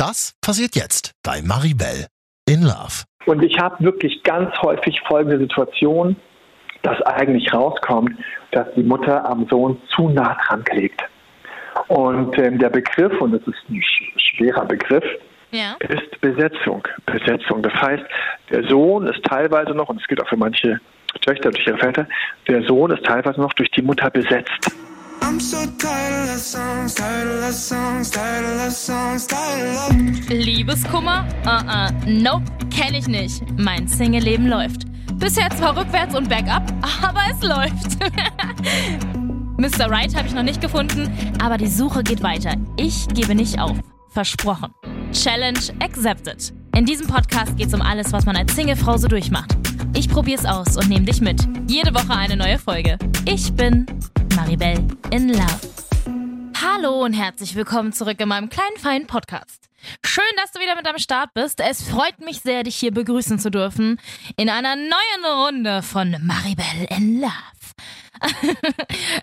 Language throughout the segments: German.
Das passiert jetzt bei Maribel in Love. Und ich habe wirklich ganz häufig folgende Situation, dass eigentlich rauskommt, dass die Mutter am Sohn zu nah dran klebt. Und ähm, der Begriff, und das ist ein schwerer Begriff, ja. ist Besetzung. Besetzung. Das heißt, der Sohn ist teilweise noch, und es gilt auch für manche Töchter durch ihre Väter, der Sohn ist teilweise noch durch die Mutter besetzt. Liebeskummer? Uh uh, nope, kenne ich nicht. Mein Single-Leben läuft. Bisher zwar rückwärts und bergab, aber es läuft. Mr. Right habe ich noch nicht gefunden, aber die Suche geht weiter. Ich gebe nicht auf. Versprochen. Challenge accepted. In diesem Podcast geht es um alles, was man als Singlefrau so durchmacht. Ich probiere es aus und nehme dich mit. Jede Woche eine neue Folge. Ich bin Maribel in Love. Hallo und herzlich willkommen zurück in meinem kleinen feinen Podcast. Schön, dass du wieder mit am Start bist. Es freut mich sehr, dich hier begrüßen zu dürfen in einer neuen Runde von Maribel in Love.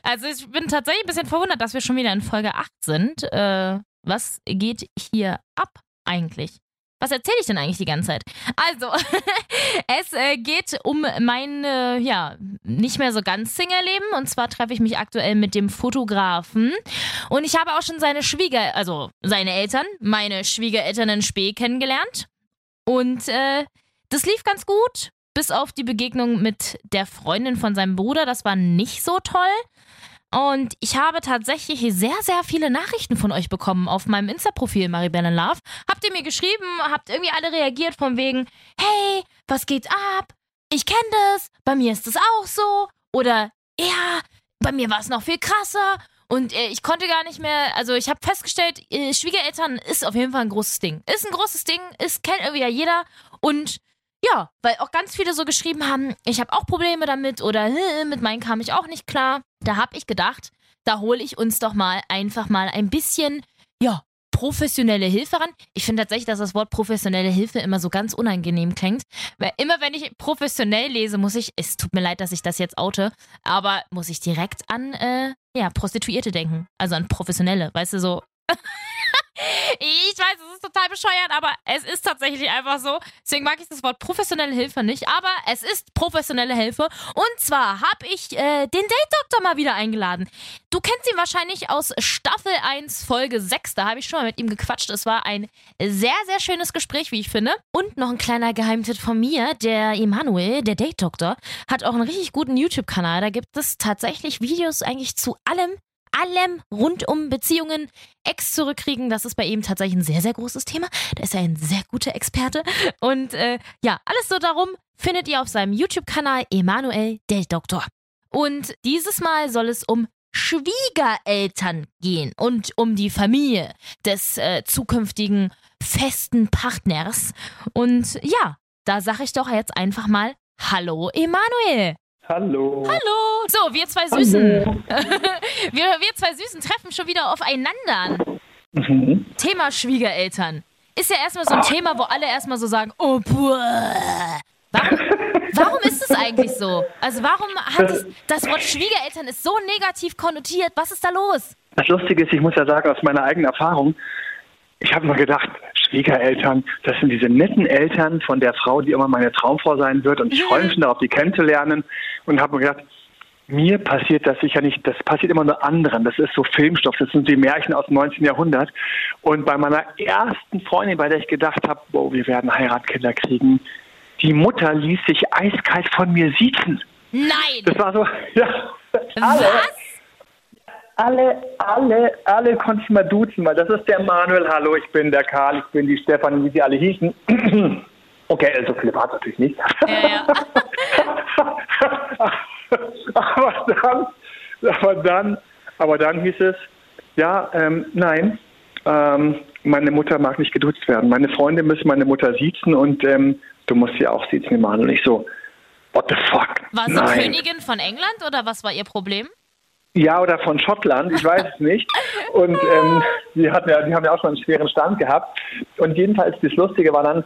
also ich bin tatsächlich ein bisschen verwundert, dass wir schon wieder in Folge 8 sind. Äh, was geht hier ab eigentlich? Was erzähle ich denn eigentlich die ganze Zeit? Also, es äh, geht um mein, äh, ja, nicht mehr so ganz Single-Leben. Und zwar treffe ich mich aktuell mit dem Fotografen. Und ich habe auch schon seine Schwieger, also seine Eltern, meine Schwiegereltern in Spee kennengelernt. Und äh, das lief ganz gut bis auf die Begegnung mit der Freundin von seinem Bruder. Das war nicht so toll. Und ich habe tatsächlich sehr, sehr viele Nachrichten von euch bekommen auf meinem Insta-Profil Maribel Love. Habt ihr mir geschrieben, habt irgendwie alle reagiert von wegen, hey, was geht ab? Ich kenne das, bei mir ist das auch so. Oder ja, bei mir war es noch viel krasser. Und äh, ich konnte gar nicht mehr, also ich habe festgestellt, äh, Schwiegereltern ist auf jeden Fall ein großes Ding. Ist ein großes Ding, ist kennt irgendwie ja jeder. Und ja, weil auch ganz viele so geschrieben haben, ich habe auch Probleme damit oder mit meinen kam ich auch nicht klar. Da habe ich gedacht, da hole ich uns doch mal einfach mal ein bisschen, ja, professionelle Hilfe ran. Ich finde tatsächlich, dass das Wort professionelle Hilfe immer so ganz unangenehm klingt. Weil immer wenn ich professionell lese, muss ich, es tut mir leid, dass ich das jetzt oute, aber muss ich direkt an, äh, ja, Prostituierte denken. Also an Professionelle, weißt du, so. Ich weiß, es ist total bescheuert, aber es ist tatsächlich einfach so. Deswegen mag ich das Wort professionelle Hilfe nicht, aber es ist professionelle Hilfe. Und zwar habe ich äh, den Date-Doktor mal wieder eingeladen. Du kennst ihn wahrscheinlich aus Staffel 1, Folge 6. Da habe ich schon mal mit ihm gequatscht. Es war ein sehr, sehr schönes Gespräch, wie ich finde. Und noch ein kleiner Geheimtipp von mir. Der Emanuel, der Date-Doktor, hat auch einen richtig guten YouTube-Kanal. Da gibt es tatsächlich Videos eigentlich zu allem, allem rund um Beziehungen, Ex zurückkriegen. Das ist bei ihm tatsächlich ein sehr, sehr großes Thema. Da ist er ein sehr guter Experte. Und äh, ja, alles so darum findet ihr auf seinem YouTube-Kanal Emanuel der Doktor. Und dieses Mal soll es um Schwiegereltern gehen und um die Familie des äh, zukünftigen festen Partners. Und ja, da sage ich doch jetzt einfach mal Hallo Emanuel. Hallo. Hallo. So, wir zwei Süßen. wir, wir zwei Süßen treffen schon wieder aufeinander. Mhm. Thema Schwiegereltern. Ist ja erstmal so ein Thema, wo alle erstmal so sagen, oh, boah. Warum, warum ist es eigentlich so? Also warum hat es, das Wort Schwiegereltern ist so negativ konnotiert? Was ist da los? Das Lustige ist, ich muss ja sagen, aus meiner eigenen Erfahrung, ich habe mir gedacht, Schwiegereltern, das sind diese netten Eltern von der Frau, die immer meine Traumfrau sein wird und ich freue mich schon darauf, die kennenzulernen und habe mir gedacht, mir passiert das sicher nicht, das passiert immer nur anderen. Das ist so Filmstoff, das sind die Märchen aus dem 19. Jahrhundert. Und bei meiner ersten Freundin, bei der ich gedacht habe, wow, wir werden Heiratkinder kriegen, die Mutter ließ sich eiskalt von mir siezen. Nein! Das war so, ja. Alle, Was? alle, alle, alle konnte ich mal duzen, weil das ist der Manuel, hallo, ich bin der Karl, ich bin die Stefanie, wie sie alle hießen. Okay, so also viele war es natürlich nicht. Ja, ja. aber dann, aber dann, aber dann hieß es, ja, ähm, nein, ähm, meine Mutter mag nicht geduzt werden. Meine Freunde müssen meine Mutter siezen und ähm, du musst sie auch siezen, Emanuel. Und ich so, what the fuck? War sie nein. Königin von England oder was war ihr Problem? Ja, oder von Schottland, ich weiß es nicht. Und ähm, die, hatten ja, die haben ja auch schon einen schweren Stand gehabt. Und jedenfalls, das Lustige war dann,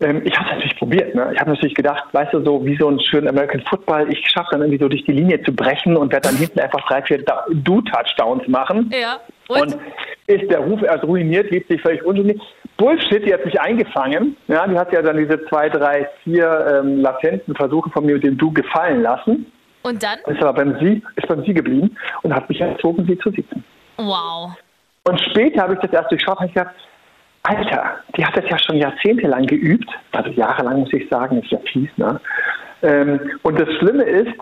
ähm, ich habe es natürlich probiert. Ne? Ich habe natürlich gedacht, weißt du, so wie so ein schöner American Football, ich schaffe dann irgendwie so durch die Linie zu brechen und werde dann hinten einfach drei, vier Do-Touchdowns machen. Ja. Und? und? ist der Ruf erst ruiniert, lebt sich völlig ungeniert. Bullshit, die hat mich eingefangen. Ja, die hat ja dann diese zwei, drei, vier ähm, latenten Versuche von mir mit dem Du gefallen lassen. Und dann? Ist aber beim Sie, ist beim Sie geblieben und hat mich erzogen, sie zu sitzen. Wow. Und später habe ich das erst durchschaut und gedacht, Alter, die hat das ja schon jahrzehntelang geübt, also jahrelang muss ich sagen, ist ja fies, ne? Ähm, und das Schlimme ist,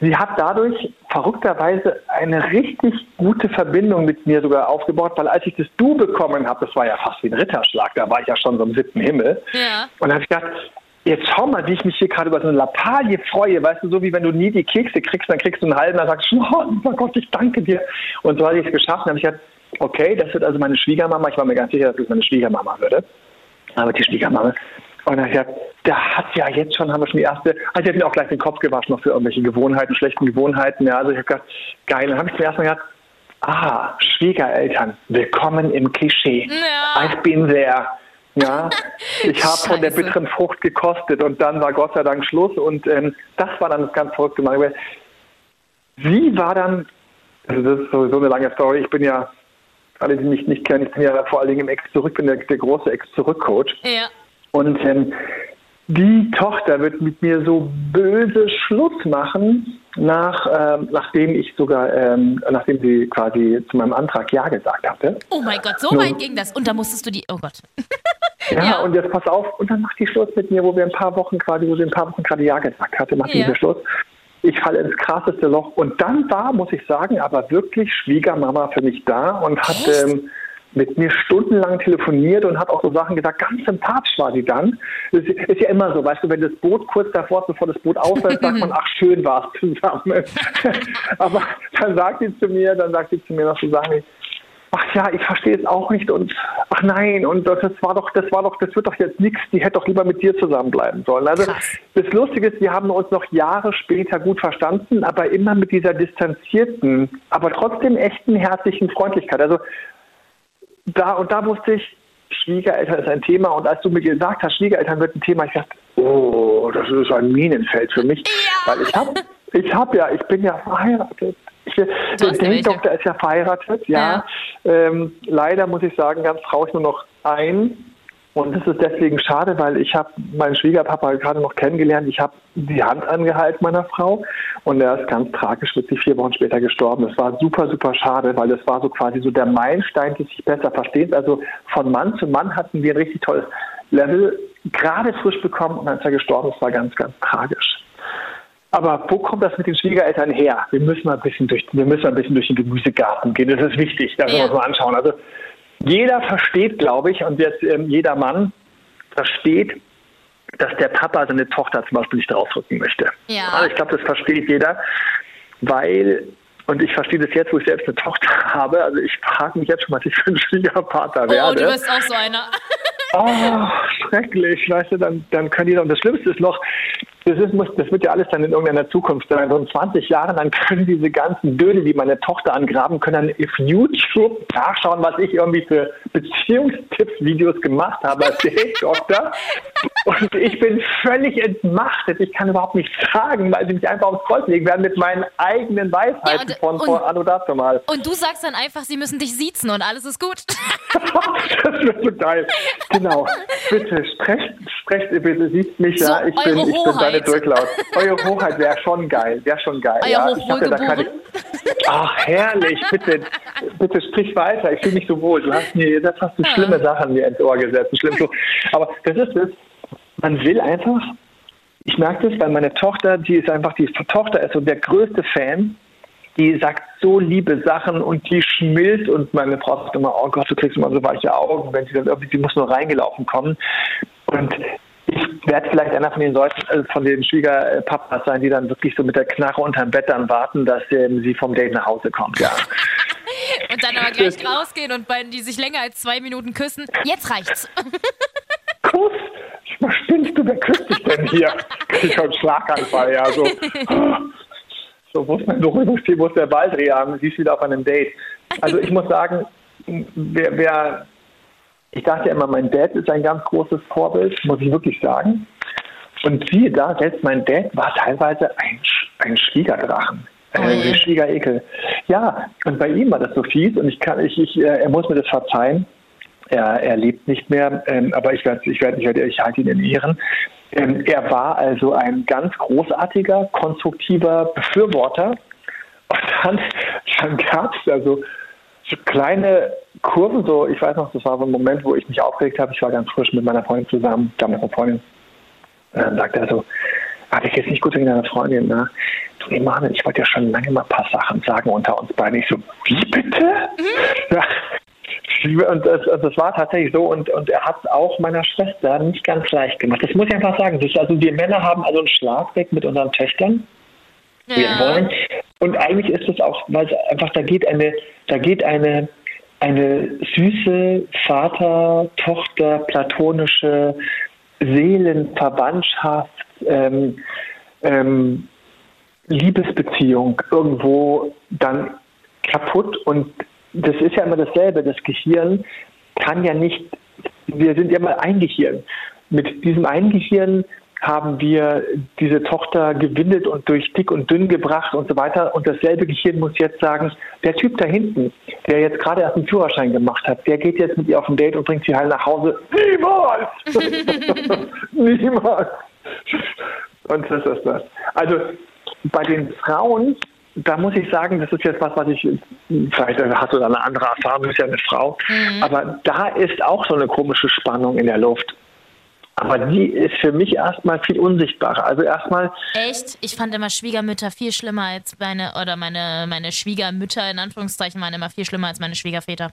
sie hat dadurch verrückterweise eine richtig gute Verbindung mit mir sogar aufgebaut, weil als ich das Du bekommen habe, das war ja fast wie ein Ritterschlag, da war ich ja schon so im siebten Himmel. Ja. Und da habe ich gedacht, jetzt schau mal, wie ich mich hier gerade über so eine Lappalie freue, weißt du, so wie wenn du nie die Kekse kriegst, dann kriegst du einen halben, dann sagst du, oh mein Gott, ich danke dir. Und so hatte ich es geschafft, dann habe ich gedacht, okay, das wird also meine Schwiegermama, ich war mir ganz sicher, dass es meine Schwiegermama würde, aber die Schwiegermama. Und dann habe ich gedacht, da hat ja jetzt schon, haben wir schon die erste, also ich habe mir auch gleich den Kopf gewaschen noch für irgendwelche Gewohnheiten, schlechten Gewohnheiten, ja, also ich habe gedacht, geil, dann habe ich zum ersten Mal gedacht, ah, Schwiegereltern, willkommen im Klischee. Ja. Ich bin sehr, ja, ich habe von der bitteren Frucht gekostet und dann war Gott sei Dank Schluss und ähm, das war dann das ganz verrückte Mal. Sie war dann, also das ist sowieso eine lange Story, ich bin ja, alle, die mich nicht kennen, ich bin ja vor allen Dingen im Ex-Zurück, bin der, der große Ex-Zurück-Coach. Ja. Und ähm, die Tochter wird mit mir so böse Schluss machen, nach, ähm, nachdem ich sogar, ähm, nachdem sie quasi zu meinem Antrag Ja gesagt hatte. Oh mein Gott, so Nun- weit ging das. Und da musstest du die. Oh Gott. Ja, Ja. und jetzt pass auf, und dann macht die Schluss mit mir, wo wir ein paar Wochen quasi, wo sie ein paar Wochen gerade Ja gesagt hatte, macht Ja. die Schluss. Ich falle ins krasseste Loch. Und dann war, muss ich sagen, aber wirklich Schwiegermama für mich da und hat ähm, mit mir stundenlang telefoniert und hat auch so Sachen gesagt. Ganz sympathisch war sie dann. Ist, ist ja immer so, weißt du, wenn das Boot kurz davor ist, bevor das Boot ausfällt, sagt man, ach, schön war es zusammen. aber dann sagt sie zu mir, dann sagt sie zu mir noch so Sachen ach ja, ich verstehe es auch nicht und ach nein, und das war doch, das war doch, das wird doch jetzt nichts, die hätte doch lieber mit dir zusammenbleiben sollen. Also Krass. das Lustige ist, wir haben uns noch Jahre später gut verstanden, aber immer mit dieser distanzierten, aber trotzdem echten, herzlichen Freundlichkeit. Also da und da wusste ich, Schwiegereltern ist ein Thema und als du mir gesagt hast, Schwiegereltern wird ein Thema, ich dachte, oh, das ist ein Minenfeld für mich, Ja. weil ich habe, ich habe ja, ich bin ja verheiratet. Ja welche. Denkdoktor ist ja verheiratet, ja. Ähm, leider muss ich sagen, ganz traurig nur noch ein. Und das ist deswegen schade, weil ich habe meinen Schwiegerpapa gerade noch kennengelernt. Ich habe die Hand angehalten meiner Frau und er ist ganz tragisch, wirklich vier Wochen später gestorben. Das war super, super schade, weil das war so quasi so der Meilenstein des sich besser verstehens. Also von Mann zu Mann hatten wir ein richtig tolles Level gerade frisch bekommen und dann ist er gestorben. Das war ganz, ganz tragisch. Aber wo kommt das mit den Schwiegereltern her? Wir müssen mal ein bisschen durch, wir müssen mal ein bisschen durch den Gemüsegarten gehen. Das ist wichtig. Ja. müssen wir uns mal anschauen. Also jeder versteht, glaube ich, und jetzt ähm, jeder Mann versteht, dass der Papa seine Tochter zum Beispiel nicht rausrücken möchte. Ja. Also ich glaube, das versteht jeder, weil und ich verstehe das jetzt, wo ich selbst eine Tochter habe. Also ich frage mich jetzt schon, was ich für ein Schwiegervater Oh, werde. du bist auch so einer. Oh, schrecklich, weißt du, dann, dann können die doch, und das Schlimmste ist noch, das, ist, muss, das wird ja alles dann in irgendeiner Zukunft sein, so in 20 Jahren, dann können diese ganzen Dödel, die meine Tochter angraben, können dann auf YouTube nachschauen, was ich irgendwie für Beziehungstipps-Videos gemacht habe als Doktor. Und ich bin völlig entmachtet. Ich kann überhaupt nichts sagen, weil sie mich einfach aufs Kreuz legen werden mit meinen eigenen Weisheiten Ja, und- von vor und- Anno dazu mal. Und du sagst dann einfach, sie müssen dich siezen und alles ist gut. das wird so geil. Genau. Bitte, sprecht, sprecht ihr bitte, sieht mich, So, ja. Ich bin, ich bin deine. Durchlaut. Eure Hoheit wäre schon geil, wäre schon geil. Euer ja. Ich hab ja da Hochwohlgeboren. Ach, herrlich, bitte, bitte sprich weiter. Ich fühle mich so wohl. Du hast mir, das hast du schlimme Sachen mir ins Ohr gesetzt. Schlimm so. Aber das ist es. Man will einfach, ich merke das, weil meine Tochter, die ist einfach, die Tochter ist so der größte Fan die sagt so liebe Sachen und die schmilzt und meine Frau sagt immer, oh Gott, du kriegst immer so weiche Augen, wenn sie dann irgendwie, sie muss nur reingelaufen kommen. Und ich werde vielleicht einer von den Leuten, äh, von den Schwiegerpapas sein, die dann wirklich so mit der Knarre unterm Bett dann warten, dass ähm, sie vom Date nach Hause kommt, ja. Und dann aber gleich rausgehen und beiden, die sich länger als zwei Minuten küssen. Jetzt reicht's. Kuss! Was spinnst du, wer küsst dich denn hier? Ich habe einen Schlaganfall, ja, so. So, wo ist mein Beruhigungstier, wo ist der Baldrian? Sie ist wieder auf einem Date. Also ich muss sagen, wer, wer, ich dachte ja immer, mein Dad ist ein ganz großes Vorbild, muss ich wirklich sagen. Und siehe da, selbst mein Dad war teilweise ein, ein Schwiegerdrachen. Oh Äh, je. ein Schwiegerekel. Ja, und bei ihm war das so fies und ich kann, ich, ich, äh, er muss mir das verzeihen. Er, er lebt nicht mehr, ähm, aber ich werde, ich werde, ich werde, ich halte ihn in Ehren. Ähm, er war also ein ganz großartiger, konstruktiver Befürworter. Und dann, dann gab es also so kleine Kurven, so, ich weiß noch, das war so ein Moment, wo ich mich aufgeregt habe. Ich war ganz frisch mit meiner Freundin zusammen, damals eine Freundin. Und dann sagte er so, aber ich jetzt nicht gut wegen deiner Freundin, ne? Du Emanuel, ich wollte ja schon lange mal ein paar Sachen sagen unter uns beiden. Ich so, wie bitte? Mhm. Ja. Und das, das, war tatsächlich so und, und er hat es auch meiner Schwester nicht ganz leicht gemacht. Das muss ich einfach sagen. Das, also wir Männer haben also einen Schlag weg mit unseren Töchtern. Ja. Wir wollen. Und eigentlich ist es auch, weil es einfach, da geht eine, da geht eine, eine süße Vater-Tochter platonische Seelenverwandtschaft, ähm, ähm, Liebesbeziehung irgendwo dann kaputt und das ist ja immer dasselbe. Das Gehirn kann ja nicht, wir sind ja mal ein Gehirn. Mit diesem einen Gehirn haben wir diese Tochter gewindet und durch dick und dünn gebracht und so weiter. Und dasselbe Gehirn muss jetzt sagen, der Typ da hinten, der jetzt gerade erst einen Führerschein gemacht hat, der geht jetzt mit ihr auf ein Date und bringt sie heil nach Hause. Niemals! Niemals! Und das ist das. Also bei den Frauen, da muss ich sagen, das ist jetzt was, was ich, vielleicht hast du da eine andere Erfahrung, du bist ja eine Frau, mhm. aber da ist auch so eine komische Spannung in der Luft. Aber die ist für mich erstmal viel unsichtbarer. Also erstmal. Echt? Ich fand immer Schwiegermütter viel schlimmer als meine, oder meine, meine Schwiegermütter in Anführungszeichen waren immer viel schlimmer als meine Schwiegerväter.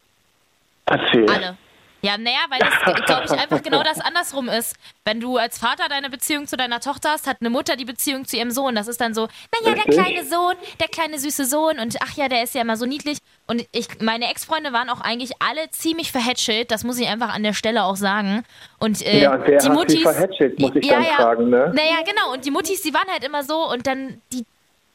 Erzähl. Alle. Ja, naja, weil das, glaube ich, einfach genau das andersrum ist. Wenn du als Vater deine Beziehung zu deiner Tochter hast, hat eine Mutter die Beziehung zu ihrem Sohn. Das ist dann so, naja, der kleine Sohn, der kleine süße Sohn und ach ja, der ist ja immer so niedlich. Und ich, meine Ex-Freunde waren auch eigentlich alle ziemlich verhätschelt, das muss ich einfach an der Stelle auch sagen. Und äh, ja, der die Muttis, verhätschelt, muss ich ja, dann ja, fragen, ne? Naja, genau. Und die Muttis, die waren halt immer so und dann die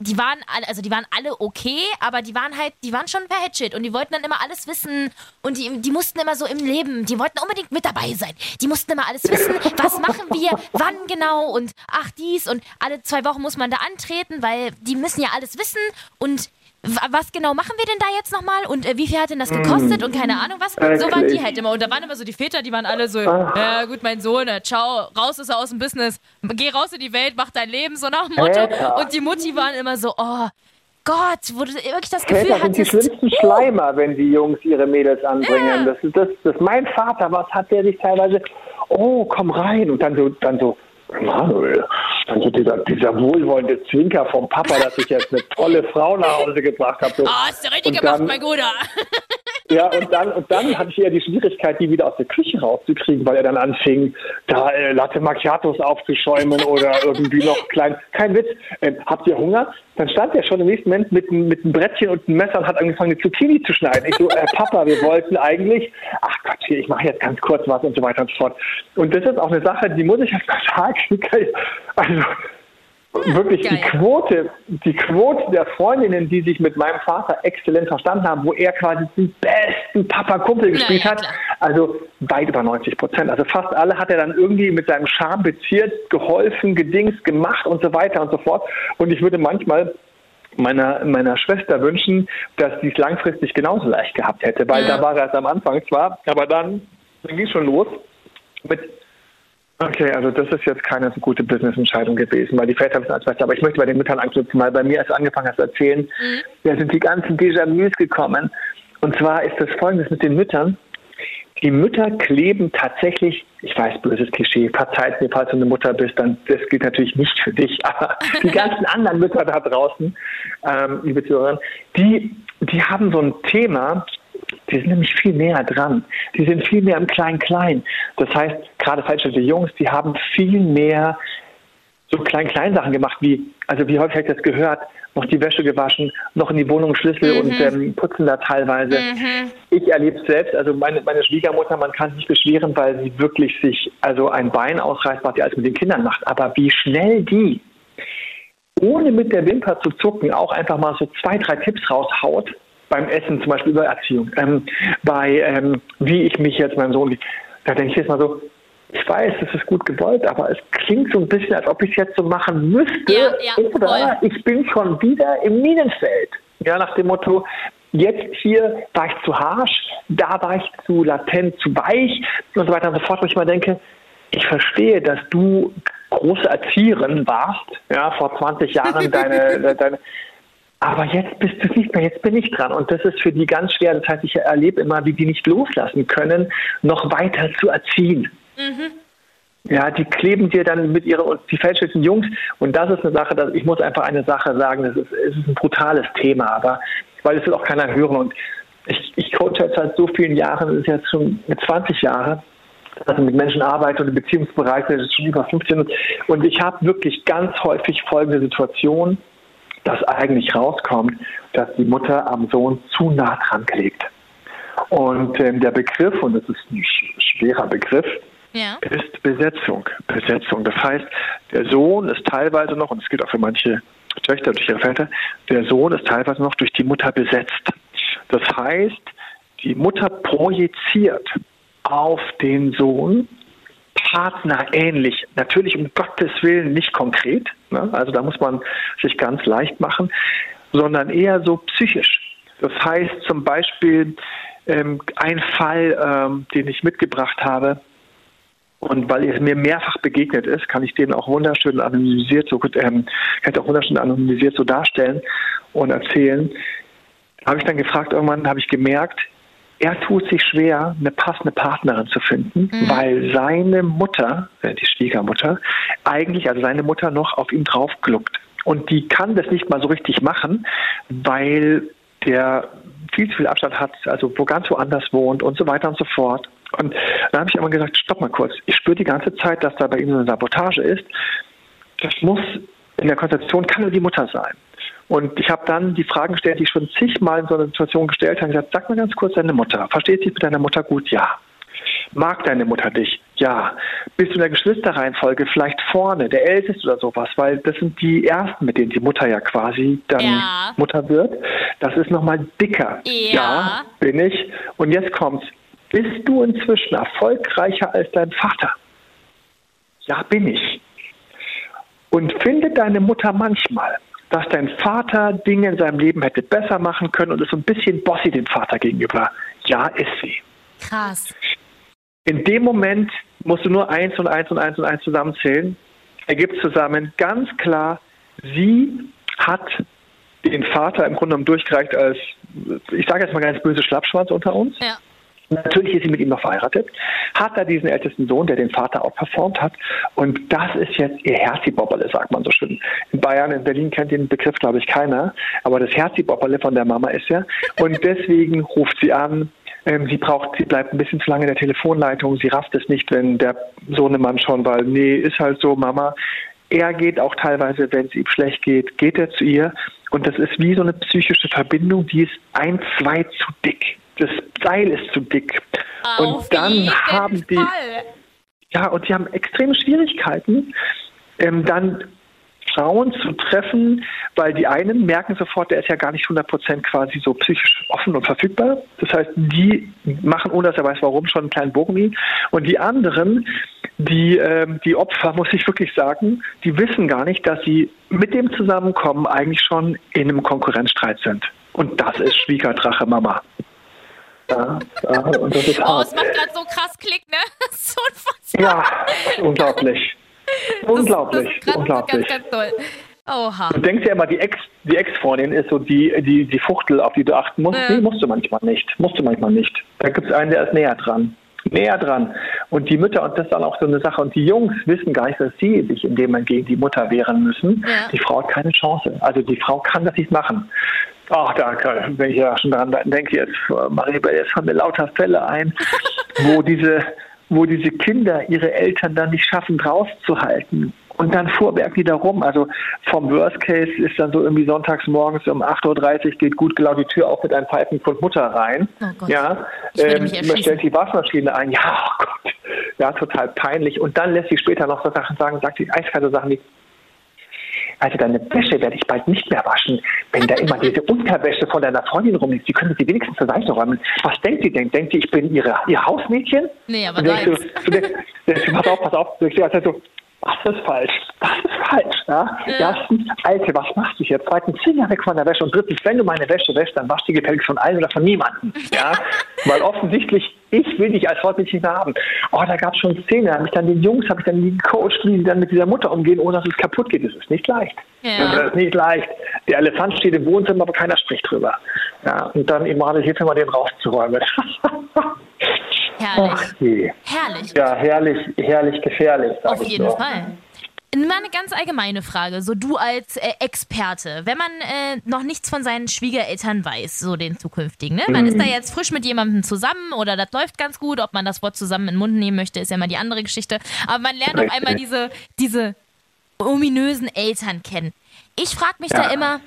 die waren alle, also die waren alle okay, aber die waren halt, die waren schon verhätschelt und die wollten dann immer alles wissen und die, die mussten immer so im Leben, die wollten unbedingt mit dabei sein. Die mussten immer alles wissen, was machen wir, wann genau und ach dies und alle zwei Wochen muss man da antreten, weil die müssen ja alles wissen und was genau machen wir denn da jetzt nochmal und äh, wie viel hat denn das gekostet mm. und keine Ahnung was. So waren die halt immer. Und da waren immer so die Väter, die waren alle so, ah. ja gut, mein Sohn, äh, ciao, raus ist er aus dem Business, geh raus in die Welt, mach dein Leben, so nach dem Motto. Und die Mutti waren immer so, oh, Gott, wo du wirklich das Gefühl Väter hattest. sind die schlimmsten Schleimer, wenn die Jungs ihre Mädels anbringen. Ja. Das, ist, das, das ist mein Vater, was hat der sich teilweise, oh, komm rein und dann so, dann so, Manuel, dann so dieser, dieser wohlwollende Zwinker vom Papa, dass ich jetzt eine tolle Frau nach Hause gebracht habe. So. Oh, hast du richtig gemacht, mein Guter. Ja, und dann, und dann hatte ich eher die Schwierigkeit, die wieder aus der Küche rauszukriegen, weil er dann anfing, da äh, Latte Macchiatos aufzuschäumen oder irgendwie noch klein. Kein Witz. Äh, habt ihr Hunger? Dann stand er schon im nächsten Moment mit, mit einem Brettchen und einem Messer und hat angefangen, die Zucchini zu schneiden. Ich so, äh, Papa, wir wollten eigentlich, ach Gott, hier, ich mache jetzt ganz kurz was und so weiter und so fort. Und das ist auch eine Sache, die muss ich erst mal sagen. Also, wirklich Geil. die Quote, die Quote der Freundinnen, die sich mit meinem Vater exzellent verstanden haben, wo er quasi den besten Papa-Kumpel gespielt ja, hat, also weit über 90 Prozent. Also fast alle hat er dann irgendwie mit seinem Charme beziert, geholfen, gedingst, gemacht und so weiter und so fort. Und ich würde manchmal meiner, meiner Schwester wünschen, dass sie es langfristig genauso leicht gehabt hätte, weil ja. da war er erst am Anfang zwar, aber dann, dann ging es schon los mit Okay, also das ist jetzt keine so gute Business-Entscheidung gewesen, weil die Väter wissen als besser. Aber ich möchte bei den Müttern anknüpfen, weil bei mir, als du angefangen hast zu erzählen, mhm. da sind die ganzen Déjà-vus gekommen. Und zwar ist das folgendes mit den Müttern. Die Mütter kleben tatsächlich, ich weiß, böses Klischee, verzeiht mir, falls du eine Mutter bist, dann das gilt natürlich nicht für dich, aber die ganzen anderen Mütter da draußen, ähm, liebe Zuhörer, die, die haben so ein Thema, die sind nämlich viel näher dran. Die sind viel mehr im Klein-Klein. Das heißt, gerade falsche Jungs, die haben viel mehr so Klein-Klein-Sachen gemacht, wie, also wie häufig habe ich das gehört, noch die Wäsche gewaschen, noch in die Wohnung Schlüssel mhm. und ähm, putzen da teilweise. Mhm. Ich erlebe es selbst, also meine, meine Schwiegermutter, man kann sich beschweren, weil sie wirklich sich also ein Bein ausreißt, was sie alles mit den Kindern macht. Aber wie schnell die, ohne mit der Wimper zu zucken, auch einfach mal so zwei, drei Tipps raushaut, beim Essen, zum Beispiel über Erziehung, ähm, bei ähm, wie ich mich jetzt meinem Sohn, da denke ich jetzt mal so, ich weiß, es ist gut gewollt, aber es klingt so ein bisschen, als ob ich es jetzt so machen müsste. Ja, ja, oder ich bin schon wieder im Minenfeld. Ja, nach dem Motto, jetzt hier war ich zu harsch, da war ich zu latent, zu weich und so weiter und so fort, wo ich mal denke, ich verstehe, dass du große Erzieherin warst, ja, vor 20 Jahren deine, deine aber jetzt bist du nicht mehr, jetzt bin ich dran. Und das ist für die ganz schwer. Das heißt, ich erlebe immer, wie die nicht loslassen können, noch weiter zu erziehen. Mhm. Ja, die kleben dir dann mit ihren, die fälschlichen Jungs. Und das ist eine Sache, dass, ich muss einfach eine Sache sagen, das ist, es ist ein brutales Thema, aber, weil es will auch keiner hören. Und ich, ich coache jetzt seit so vielen Jahren, das ist jetzt schon mit 20 Jahren, dass ich mit Menschen arbeite und im Beziehungsbereich, das ist schon über 15. Und ich habe wirklich ganz häufig folgende Situation, dass eigentlich rauskommt, dass die Mutter am Sohn zu nah dran klebt. Und ähm, der Begriff, und das ist ein schwerer Begriff, ja. ist Besetzung. Besetzung. Das heißt, der Sohn ist teilweise noch, und das gilt auch für manche Töchter durch ihre Väter, der Sohn ist teilweise noch durch die Mutter besetzt. Das heißt, die Mutter projiziert auf den Sohn Partner ähnlich. Natürlich um Gottes Willen nicht konkret, ne? also da muss man sich ganz leicht machen, sondern eher so psychisch. Das heißt zum Beispiel ähm, ein Fall, ähm, den ich mitgebracht habe, und weil es mir mehrfach begegnet ist, kann ich den auch wunderschön anonymisiert so ähm, kann ich auch wunderschön anonymisiert so darstellen und erzählen. Habe ich dann gefragt, irgendwann habe ich gemerkt, er tut sich schwer, eine passende Partnerin zu finden, mhm. weil seine Mutter, äh, die Schwiegermutter, eigentlich, also seine Mutter noch auf ihn draufgluckt. Und die kann das nicht mal so richtig machen, weil der viel zu viel Abstand hat, also wo ganz woanders wohnt und so weiter und so fort. Und dann habe ich immer gesagt, stopp mal kurz, ich spüre die ganze Zeit, dass da bei ihm so eine Sabotage ist. Das muss in der Konzentration, kann nur die Mutter sein. Und ich habe dann die Fragen gestellt, die ich schon zigmal in so einer Situation gestellt habe. Ich gesagt, sag mal ganz kurz deine Mutter. Versteht sich mit deiner Mutter gut? Ja. Mag deine Mutter dich? Ja. Bist du in der Geschwisterreihenfolge vielleicht vorne, der Älteste oder sowas? Weil das sind die Ersten, mit denen die Mutter ja quasi dann ja. Mutter wird. Das ist nochmal dicker. Ja. ja, bin ich. Und jetzt kommt's. Bist du inzwischen erfolgreicher als dein Vater? Ja, bin ich. Und findet deine Mutter manchmal, dass dein Vater Dinge in seinem Leben hätte besser machen können und ist so ein bisschen bossy dem Vater gegenüber. Ja, ist sie. Krass. In dem Moment musst du nur eins und eins und eins und eins zusammenzählen. Ergibt zusammen ganz klar, sie hat den Vater im Grunde genommen durchgereicht als, ich sage jetzt mal ganz böse Schlappschwanz unter uns. Ja. Natürlich ist sie mit ihm noch verheiratet, hat da diesen ältesten Sohn, der den Vater auch performt hat. Und das ist jetzt ihr Herzi-Bobberle, sagt man so schön. In Bayern, in Berlin kennt den Begriff, glaube ich, keiner. Aber das Herzi-Bobberle von der Mama ist ja. Und deswegen ruft sie an, ähm, sie braucht, sie bleibt ein bisschen zu lange in der Telefonleitung, sie rafft es nicht, wenn der Sohnemann schon, weil, nee, ist halt so, Mama. Er geht auch teilweise, wenn es ihm schlecht geht, geht er zu ihr. Und das ist wie so eine psychische Verbindung, die ist ein, zwei zu dick das Seil ist zu dick. Auf und dann haben die, Fall. ja, und die haben extreme Schwierigkeiten, ähm, dann Frauen zu treffen, weil die einen merken sofort, der ist ja gar nicht 100% quasi so psychisch offen und verfügbar. Das heißt, die machen, ohne dass er weiß warum, schon einen kleinen Bogen Und die anderen, die, ähm, die Opfer, muss ich wirklich sagen, die wissen gar nicht, dass sie mit dem Zusammenkommen eigentlich schon in einem Konkurrenzstreit sind. Und das ist Schwiegerdrache Mama. Ja, und das ist oh, hart. es macht gerade so krass Klick, ne? so unfassbar. Ja, unglaublich. unglaublich, das, das unglaublich. Ganz, ganz toll. Oha. Du denkst ja immer, die Ex, die Ex-Freundin ist so die, die, die Fuchtel, auf die du achten musst. Ja. Nee, musst du manchmal nicht. Musst du manchmal nicht. Da gibt es einen, der ist näher dran. Näher dran. Und die Mütter, und das ist dann auch so eine Sache, und die Jungs wissen gar nicht, dass sie sich in dem gegen die Mutter wehren müssen. Ja. Die Frau hat keine Chance. Also die Frau kann das nicht machen. Ach, da, wenn ich ja schon daran denke, jetzt, Maribel, jetzt haben wir lauter Fälle ein, wo diese, wo diese Kinder ihre Eltern dann nicht schaffen, rauszuhalten. Und dann fuhrwerk wieder rum. Also vom Worst Case ist dann so irgendwie sonntags morgens um 8.30 Uhr geht gut gelaunt die Tür auf mit einem Pfeifenpfund Mutter rein. Oh. Ja, ähm, man stellt die Waschmaschine ein. Ja, oh Gott. Ja, total peinlich. Und dann lässt sie später noch so Sachen sagen, sagt sie eiskalte Sachen wie, also deine Wäsche werde ich bald nicht mehr waschen, wenn da immer diese Unterwäsche von deiner Freundin rumliegt. Sie können sie wenigstens zur Seite räumen. Was denkt sie denn? Denkt sie, ich bin ihre, ihr Hausmädchen? Nee, aber nein. Denkst, du, pass auf, pass auf. Denkst, also, das ist falsch. Das ist falsch. Ja? Erstens, Alte, was machst du hier? Zweitens, Finger weg von der Wäsche. Und drittens, wenn du meine Wäsche wäschst, dann wasch die gefälligst von allen oder von niemandem. Ja? Weil offensichtlich, ich will dich als Freund nicht mehr haben. Oh, da gab es schon Szenen. Da habe ich dann den Jungs, habe ich dann die gecoacht, wie sie dann mit dieser Mutter umgehen, ohne dass es kaputt geht. Das ist nicht leicht. Ja. Das ist nicht leicht. Der Elefant steht im Wohnzimmer, aber keiner spricht drüber. Ja, und dann eben gerade hilft mir mal den rauszuräumen. Herrlich. Ach, herrlich. Ja, herrlich, herrlich gefährlich. Auf jeden so. Fall. Mal eine ganz allgemeine Frage, so du als äh, Experte, wenn man äh, noch nichts von seinen Schwiegereltern weiß, so den zukünftigen, ne? Man mhm. ist da jetzt frisch mit jemandem zusammen oder das läuft ganz gut, ob man das Wort zusammen in den Mund nehmen möchte, ist ja mal die andere Geschichte. Aber man lernt Richtig. auf einmal diese, diese ominösen Eltern kennen. Ich frage mich ja. da immer,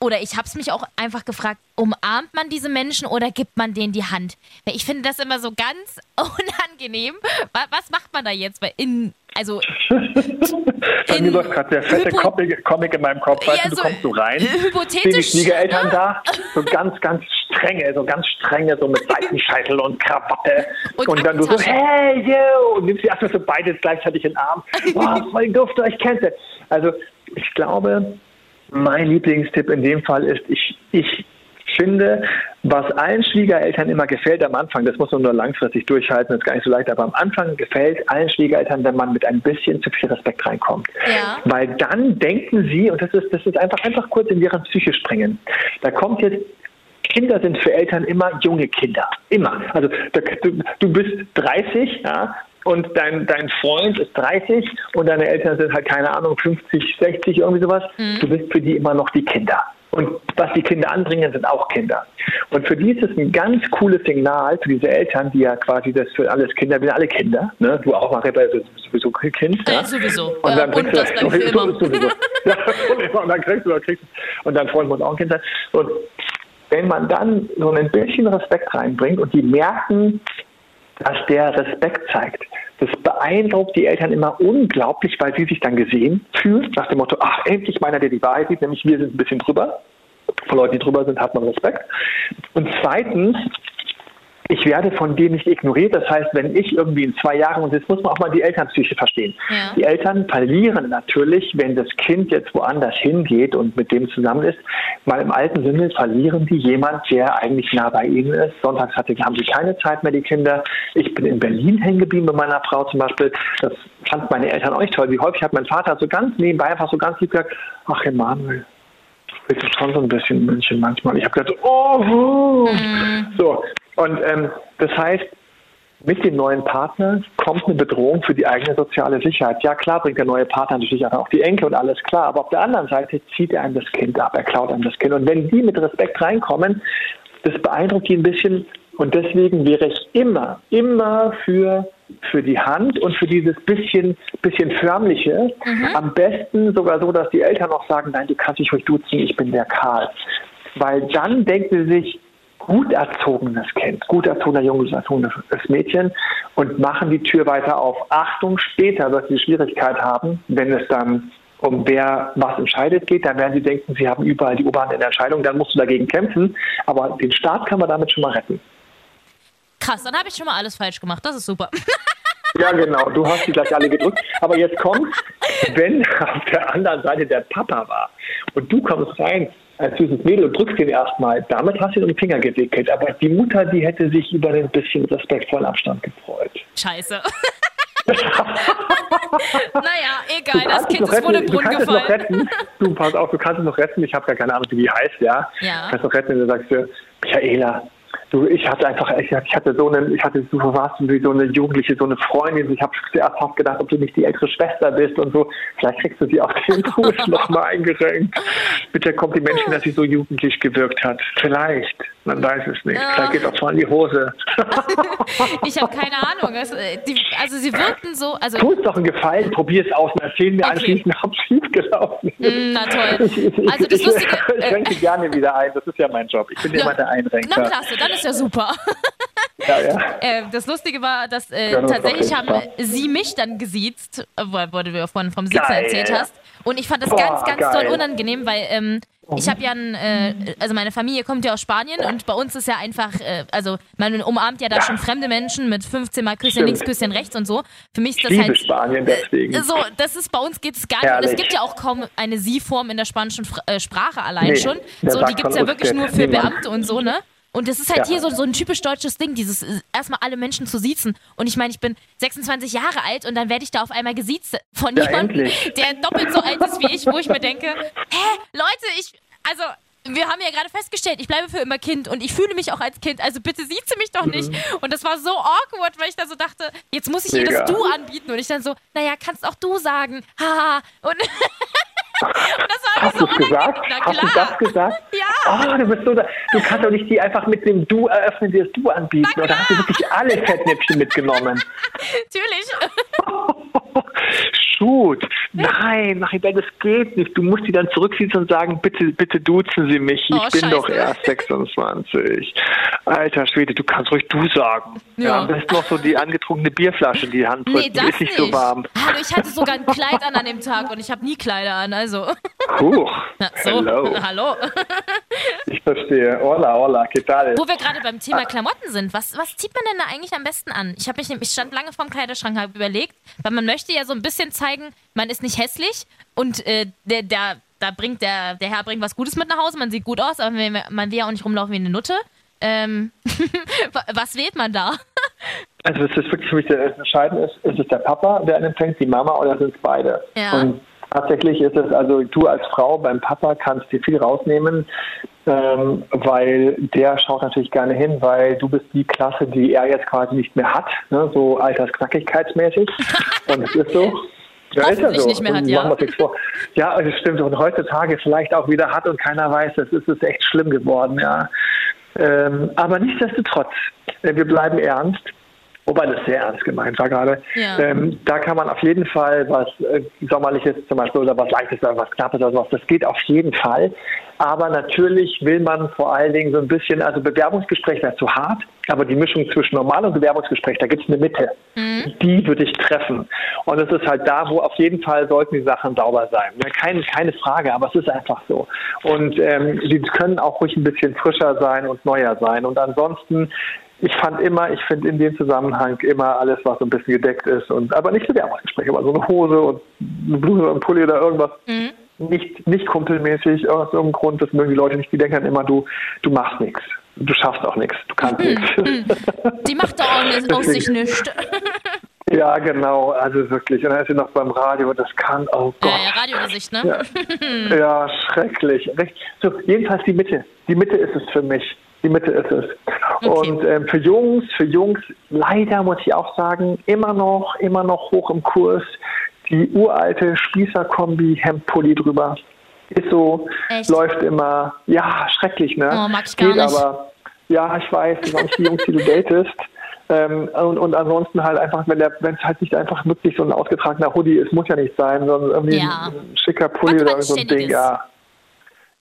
oder ich habe es mich auch einfach gefragt, umarmt man diese Menschen oder gibt man denen die Hand? Ich finde das immer so ganz unangenehm. Was macht man da jetzt? Weil in, also Bei mir läuft gerade der fette Comic, Comic, in meinem Kopf. Weißt ja, du, du kommst so rein, hypothetisch, die Schwiegereltern ne? da, so ganz, ganz strenge, so ganz strenge, so mit Seitenscheitel und Krawatte. Und, und dann du so, hey, yo, und nimmst sie erstmal so beides gleichzeitig in den Arm. Boah, voll duft, ich kenn's. Also, ich glaube, mein Lieblingstipp in dem Fall ist, ich, ich finde, was allen Schwiegereltern immer gefällt am Anfang, das muss man nur langfristig durchhalten, das ist gar nicht so leicht, aber am Anfang gefällt allen Schwiegereltern, wenn man mit ein bisschen zu viel Respekt reinkommt. Ja. Weil dann denken sie, und das ist, das ist einfach, einfach kurz in deren Psyche springen. Da kommt jetzt Kinder sind für Eltern immer junge Kinder. Immer. Also du, du bist 30, ja, und dein, dein Freund ist 30 und deine Eltern sind halt, keine Ahnung, 50, 60, irgendwie sowas. Mhm. Du bist für die immer noch die Kinder. Und was die Kinder anbringen, sind auch Kinder. Und für die ist es ein ganz cooles Signal für diese Eltern, die ja quasi das für alles Kinder, wir sind alle Kinder, ne? Du auch, Maria, bist sowieso Kind. Ja, ja sowieso. Und dann und das du, sowieso, sowieso. ja, und dann kriegst du, kriegst du. Und dein Freund muss auch ein Kind sein. Und wenn man dann so ein bisschen Respekt reinbringt und die merken, dass der Respekt zeigt. Das beeindruckt die Eltern immer unglaublich, weil sie sich dann gesehen fühlen, nach dem Motto, ach, endlich meiner, der die Wahrheit sieht, nämlich wir sind ein bisschen drüber. Von Leuten, die drüber sind, hat man Respekt. Und zweitens ich werde von denen nicht ignoriert. Das heißt, wenn ich irgendwie in zwei Jahren, und jetzt muss man auch mal die Elternpsyche verstehen. Ja. Die Eltern verlieren natürlich, wenn das Kind jetzt woanders hingeht und mit dem zusammen ist, mal im alten Sinne verlieren die jemand, der eigentlich nah bei ihnen ist. Sonntags hatte, haben sie keine Zeit mehr, die Kinder. Ich bin in Berlin hängen geblieben mit meiner Frau zum Beispiel. Das fand meine Eltern auch nicht toll. Wie häufig hat mein Vater so ganz nebenbei einfach so ganz lieb gesagt, ach Emanuel, du bist schon so ein bisschen München manchmal. Ich habe gedacht, oh, mhm. so. Und ähm, das heißt, mit dem neuen Partner kommt eine Bedrohung für die eigene soziale Sicherheit. Ja, klar bringt der neue Partner natürlich auch die Enkel und alles klar, aber auf der anderen Seite zieht er einem das Kind ab, er klaut einem das Kind. Und wenn die mit Respekt reinkommen, das beeindruckt die ein bisschen und deswegen wäre ich immer, immer für, für die Hand und für dieses bisschen, bisschen förmliche. Mhm. Am besten sogar so, dass die Eltern auch sagen, nein, du kannst dich ruhig duzen, ich bin der Karl. Weil dann denken sie sich, gut erzogenes Kind, gut erzogener Junge, erzogenes Mädchen und machen die Tür weiter auf. Achtung, später wird sie Schwierigkeit haben, wenn es dann um wer was entscheidet geht, dann werden sie denken, sie haben überall die Oberhand in der Entscheidung, dann musst du dagegen kämpfen. Aber den Staat kann man damit schon mal retten. Krass, dann habe ich schon mal alles falsch gemacht. Das ist super. Ja, genau. Du hast die gleich alle gedrückt. Aber jetzt kommt, wenn auf der anderen Seite der Papa war und du kommst rein als süßes Mädel und drückst ihn erstmal. Damit hast du ihn um den Finger gewickelt. Aber die Mutter, die hätte sich über den bisschen respektvollen Abstand gefreut. Scheiße. naja, egal, das Kind ist vor dem Brunnen gefallen. Du, pass auf, du kannst es noch retten. Ich habe gar keine Ahnung, wie die heißt, ja. ja. Du kannst noch retten, wenn du sagst, Michaela, Du, ich hatte einfach, ich hatte so eine, ich hatte, du warst wie so eine Jugendliche, so eine Freundin. Ich habe zuerst fast gedacht, ob du nicht die ältere Schwester bist und so. Vielleicht kriegst du sie auf den Fuß nochmal eingerenkt. Mit der Komplimentchen, dass sie so jugendlich gewirkt hat. Vielleicht. Man weiß es nicht. Ja. Vielleicht geht auch mal in die Hose. ich habe keine Ahnung. Also, die, also, sie wirkten so. Also tu es doch einen Gefallen, probier es aus und erzähl mir okay. anschließend, ob es schief gelaufen ist. Mm, na toll. Ich, ich, also das ich, Lustige, ich, ich renke gerne wieder ein. Das ist ja mein Job. Ich bin ja, immer der Einrenker. Na klasse, dann ist ja super. Ja, ja. Äh, das Lustige war, dass äh, Ja, ist tatsächlich haben sie mich dann gesiezt, wo du vorhin vom Sitzen Geil. erzählt hast. Und ich fand das Boah, ganz, ganz geil. doll unangenehm, weil ähm, ich habe ja ein, äh, also meine Familie kommt ja aus Spanien und bei uns ist ja einfach, äh, also man umarmt ja da schon fremde Menschen mit 15 Mal Küsschen links, Küsschen rechts und so. Für mich ist das liebe halt Spanien deswegen. so, das ist bei uns geht es gar nicht. Und es gibt ja auch kaum eine Sie-Form in der spanischen äh, Sprache allein Nee, schon. So, die gibt es ja wirklich nur für niemand. Beamte und so, ne? Und das ist halt Ja. hier so, so ein typisch deutsches Ding, dieses äh, erstmal alle Menschen zu siezen. Und ich meine, ich bin 26 Jahre alt und dann werde ich da auf einmal gesiezt von Ja, jemandem, endlich. der doppelt so alt ist wie ich, wo ich mir denke, hä, Leute, ich, also wir haben ja gerade festgestellt, ich bleibe für immer Kind und ich fühle mich auch als Kind, also bitte sieze mich doch nicht. Und das war so awkward, weil ich da so dachte, jetzt muss ich ihr das Mhm. Mega. Du anbieten und ich dann so, naja, kannst auch du sagen, haha. Und, Hast so du es gesagt? Hast du das gesagt? Ja. Oh, du bist so, da- du kannst doch nicht die einfach mit dem Du eröffnen, die das Du anbieten. Oder hast du wirklich alle Fettnäpfchen mitgenommen? Natürlich. Shoot. Nein, Maribel, das geht nicht. Du musst die dann zurückziehen und sagen, bitte, bitte duzen Sie mich. Ich Oh, bin Scheiße. doch erst 26. Alter Schwede, du kannst ruhig du sagen. Ja. Ja. am besten noch so die angetrunkene Bierflasche in die Hand drücken. Nee, das die ist nicht, so warm. Hallo, ich hatte sogar ein Kleid an an dem Tag und ich habe nie Kleider an, also. Huch. Na, so, Hello. hallo. Ich verstehe. Hola, hola, ¿qué tal? Wo wir gerade beim Thema Klamotten sind, was, was zieht man denn da eigentlich am besten an? Ich, mich, ich stand lange vorm Kleiderschrank, habe überlegt, weil man möchte ja so ein bisschen zeigen, man ist nicht hässlich und äh, der, der, da bringt der, der Herr bringt was Gutes mit nach Hause, man sieht gut aus, aber man will ja auch nicht rumlaufen wie eine Nutte. Ähm, wa- was wählt man da? Also es ist wirklich für mich der entscheidend ist, ist es der Papa, der einen empfängt, die Mama oder sind es beide? Ja. Und tatsächlich ist es, also du als Frau beim Papa kannst dir viel rausnehmen, ähm, weil der schaut natürlich gerne hin, weil du bist die Klasse, die er jetzt quasi nicht mehr hat, ne? so altersknackigkeitsmäßig. Und es ist so. Ja, ist ja so. nicht mehr hat, ja. machen wir uns nichts vor. Ja, das stimmt. Und heutzutage vielleicht auch wieder hat und keiner weiß, das ist es echt schlimm geworden, ja. Ähm, aber nichtsdestotrotz, äh, wir bleiben ernst. Wobei das sehr ernst gemeint war gerade. Ja. Ähm, da kann man auf jeden Fall was äh, Sommerliches zum Beispiel oder was Leichtes oder was Knappes oder sowas, das geht auf jeden Fall. Aber natürlich will man vor allen Dingen so ein bisschen, also Bewerbungsgespräch wäre zu hart, aber die Mischung zwischen normal und Bewerbungsgespräch, da gibt es eine Mitte. Die würde ich treffen. Und es ist halt da, wo auf jeden Fall sollten die Sachen sauber sein. Ja, keine, keine Frage, aber es ist einfach so. Und ähm, die können auch ruhig ein bisschen frischer sein und neuer sein. Und ansonsten ich fand immer, ich finde in dem Zusammenhang immer alles, was so ein bisschen gedeckt ist und aber nicht Bewerbungsgespräch, aber so eine Hose und eine Bluse und ein Pulli oder irgendwas. Nicht, nicht kumpelmäßig, aus irgendeinem Grund, das mögen die Leute nicht, die denken dann immer, du, du machst nichts. Du schaffst auch nichts, du kannst nichts. Die macht da auch nicht, aus sich nichts. ja, genau, also wirklich. Und dann ist sie noch beim Radio, das kann, oh Ja, Gott. ja, Radiogesicht, ne? Ja, ja schrecklich. So, jedenfalls die Mitte. Die Mitte ist es für mich. Die Mitte ist es. Okay. Und ähm, für Jungs, für Jungs, leider muss ich auch sagen, immer noch, immer noch hoch im Kurs. Die uralte Spießer-Kombi, Hemdpulli drüber. Ist so, Echt? läuft immer, ja, schrecklich, ne? Oh, mag ich gar Geht nicht. aber, ja, ich weiß, das sind nicht die Jungs, die du datest. Ähm, und, und ansonsten halt einfach, wenn es halt nicht einfach wirklich so ein ausgetragener Hoodie ist, muss ja nicht sein, sondern irgendwie Ja. ein schicker Pulli oder so ein Ding, ja.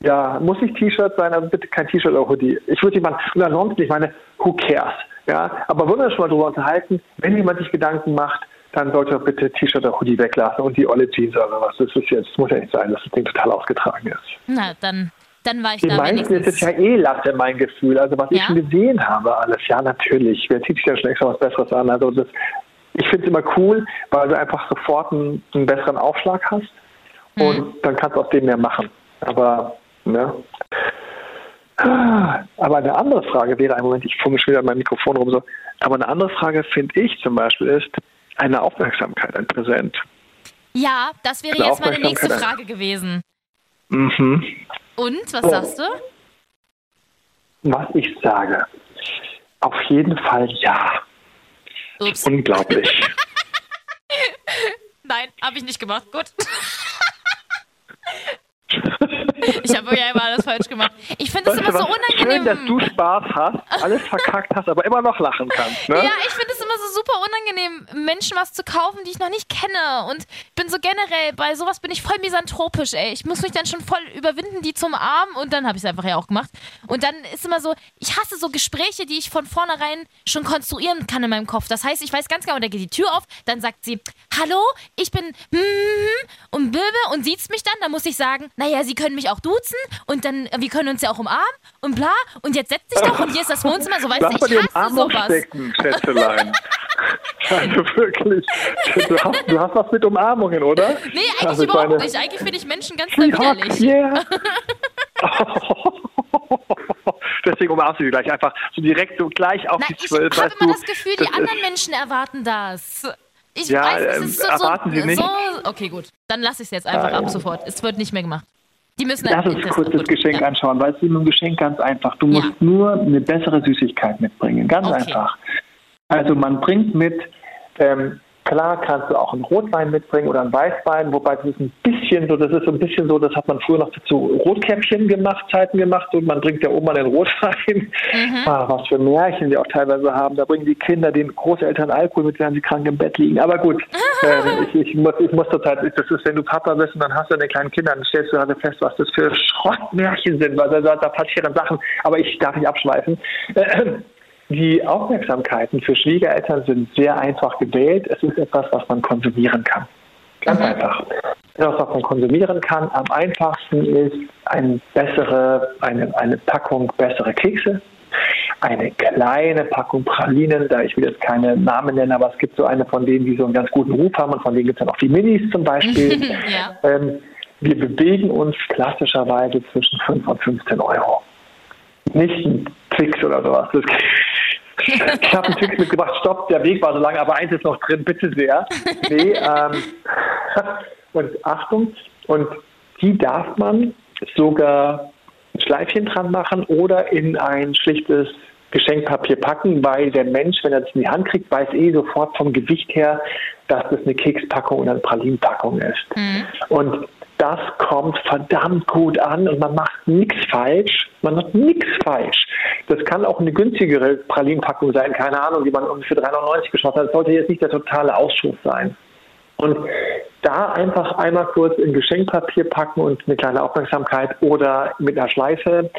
Ja, muss nicht T-Shirt sein, aber bitte kein T-Shirt oder Hoodie. Ich würde jemanden, und ansonsten, ich meine, who cares? Ja, aber wollen wir uns schon mal drüber unterhalten, wenn jemand sich Gedanken macht, dann sollte er bitte T-Shirt oder Hoodie weglassen und die olle Jeans oder was. Das ist jetzt, das muss ja nicht sein, dass das Ding total ausgetragen ist. Na, dann, dann war ich Die da meisten ist es wenigstens. ja eh Latte, mein Gefühl. Also was ich Ja? schon gesehen habe, alles. Ja, natürlich. Wer zieht sich ja schon extra was Besseres an? Also das, ich finde es immer cool, weil du einfach sofort einen, einen besseren Aufschlag hast Mhm. und dann kannst du aus dem mehr machen. Aber, ne? Aber eine andere Frage wäre, einen Moment, ich fummel schon wieder an meinem Mikrofon rum so. Aber eine andere Frage finde ich zum Beispiel ist eine Aufmerksamkeit, ein Präsent. Ja, das wäre Eine jetzt meine nächste. Frage gewesen. Mhm. Und, was Oh. sagst du? Was ich sage. Auf jeden Fall ja. Ups. Unglaublich. Nein, habe ich nicht gemacht. Gut. Ich habe ja immer alles falsch gemacht. Ich finde es immer so was? Schön, dass unangenehm. du Spaß hast, alles verkackt hast, aber immer noch lachen kannst. Ne? Ja, ich finde es immer so super unangenehm, Menschen was zu kaufen, die ich noch nicht kenne. Und ich bin so generell, bei sowas bin ich voll misanthropisch, ey. Ich muss mich dann schon voll überwinden, die zum Arm. Und dann habe ich es einfach ja auch gemacht. Und dann ist immer so, ich hasse so Gespräche, die ich von vornherein schon konstruieren kann in meinem Kopf. Das heißt, ich weiß ganz genau, da geht die Tür auf, dann sagt sie, hallo, ich bin und Böbe und sieht's mich dann. Dann muss ich sagen, naja, sie können mich auch duzen und dann, wir können uns ja auch umarmen und bla. Und jetzt setzt sich doch und hier ist das Wohnzimmer. So weißt du, ich hasse sowas. Stecken. also wirklich. Du hast, du hast was mit Umarmungen, oder? Nee, eigentlich also überhaupt meine... nicht. Eigentlich finde ich Menschen ganz widerlich. Yeah. Deswegen umarmst du die gleich einfach so direkt so gleich auf Na, die Zwölf. Ich habe immer das Gefühl, die anderen Menschen erwarten das. Ich ja, weiß, es ähm, ist so, erwarten Sie nicht. So, okay, gut. Dann lasse ich es jetzt einfach ah, ab sofort. Es wird nicht mehr gemacht. Die müssen Lass uns kurz das Geschenk ja. anschauen, weil es ist mit dem Geschenk ganz einfach. Du musst ja. nur eine bessere Süßigkeit mitbringen. Ganz okay. einfach. Also man bringt mit ähm, Klar kannst du auch einen Rotwein mitbringen oder einen Weißwein, wobei das ist ein bisschen so, das ist so ein bisschen so, das hat man früher noch zu Rotkäppchen gemacht, Zeiten gemacht und man bringt ja Oma den Rotwein. Mhm. Ah, was für Märchen die auch teilweise haben. Da bringen die Kinder den Großeltern Alkohol mit, während sie krank im Bett liegen. Aber gut, äh, ich, ich, muss, ich muss zurzeit, das ist, wenn du Papa bist und dann hast du deine kleinen Kinder, dann stellst du gerade fest, was das für Schrottmärchen sind, weil da, da passieren Sachen. Aber ich darf nicht abschweifen. Äh, die Aufmerksamkeiten für Schwiegereltern sind sehr einfach gewählt. Es ist etwas, was man konsumieren kann. Ganz mhm. einfach. Etwas, was man konsumieren kann. Am einfachsten ist eine bessere, eine, eine Packung bessere Kekse, eine kleine Packung Pralinen, da ich will jetzt keine Namen nennen, aber es gibt so eine von denen, die so einen ganz guten Ruf haben und von denen gibt es dann auch die Minis zum Beispiel. ja. ähm, wir bewegen uns klassischerweise zwischen 5 und 15 Euro. Nicht ein Twix oder sowas. Ich habe einen Twix mitgebracht, stopp, der Weg war so lang, aber eins ist noch drin, bitte sehr. Nee, ähm, und Achtung, und die darf man sogar ein Schleifchen dran machen oder in ein schlichtes Geschenkpapier packen, weil der Mensch, wenn er das in die Hand kriegt, weiß eh sofort vom Gewicht her, dass das eine Kekspackung oder eine Pralinenpackung ist. Mhm. Und das kommt verdammt gut an und man macht nichts falsch. Man macht nichts falsch. Das kann auch eine günstigere Pralinenpackung sein, keine Ahnung, die man für 3,99 geschossen hat. Das sollte jetzt nicht der totale Ausschuss sein. Und da einfach einmal kurz in Geschenkpapier packen und eine kleine Aufmerksamkeit oder mit einer Schleife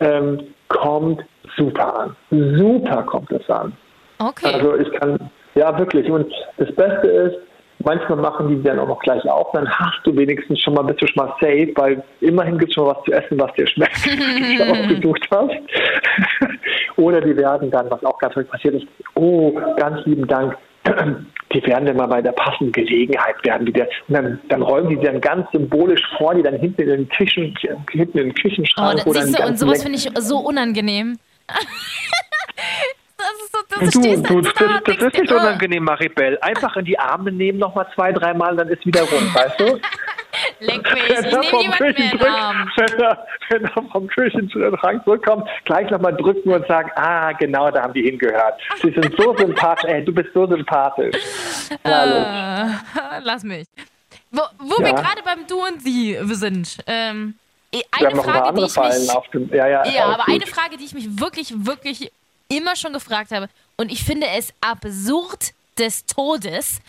ähm, kommt super an. Super kommt es an. Okay. Also ich kann, ja wirklich. Und das Beste ist, Manchmal machen die dann auch noch gleich auf, dann hast du wenigstens schon mal, bist du schon mal safe, weil immerhin gibt es schon was zu essen, was dir schmeckt, wie du auch gesucht hast. Oder die werden dann, was auch ganz häufig passiert ist, oh, ganz lieben Dank, die werden dann mal bei der passenden Gelegenheit werden die der, und dann, dann räumen die dann ganz symbolisch vor, die dann hinten in den Küchen, hinten in den Küchenschrank oh, das, siehst du, und sowas finde ich so unangenehm. Das ist so, du, du, das, da, das ist nicht unangenehm, Maribel. Einfach in die Arme nehmen, nochmal zwei, dreimal, dann ist wieder rund, weißt du? Leck mich, ich nehme niemanden mehr. Wenn er, wenn er vom Küchenschrank zurückkommt, gleich nochmal drücken und sagen, ah, genau, da haben die hingehört. Sie sind so sympathisch, ey, du bist so sympathisch. Uh, lass mich. Wo, wo ja. wir gerade beim Du und Sie sind, ähm, eine Frage, die ich mich, dem, ja, ja, ja aber gut. eine Frage, die ich mich wirklich, wirklich immer schon gefragt habe. Und ich finde es absurd des Todes,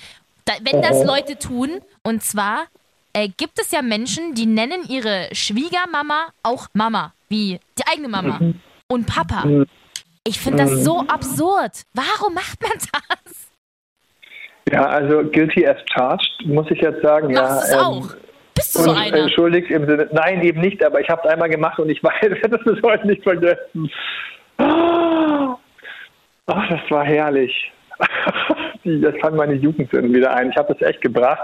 da, wenn das Leute tun. Und zwar äh, gibt es ja Menschen, die nennen ihre Schwiegermama auch Mama, wie die eigene Mama mhm. und Papa. Mhm. Ich finde das so absurd. Warum macht man das? Ja, also guilty as charged, muss ich jetzt sagen. Machst ja, ähm, auch? Bist du so einer? Entschuldigt im Sinne, nein, eben nicht, aber ich habe es einmal gemacht und ich weiß, werde das bis heute nicht vergessen. Ach, das war herrlich. Das fand meine Jugend wieder ein. Ich habe das echt gebracht.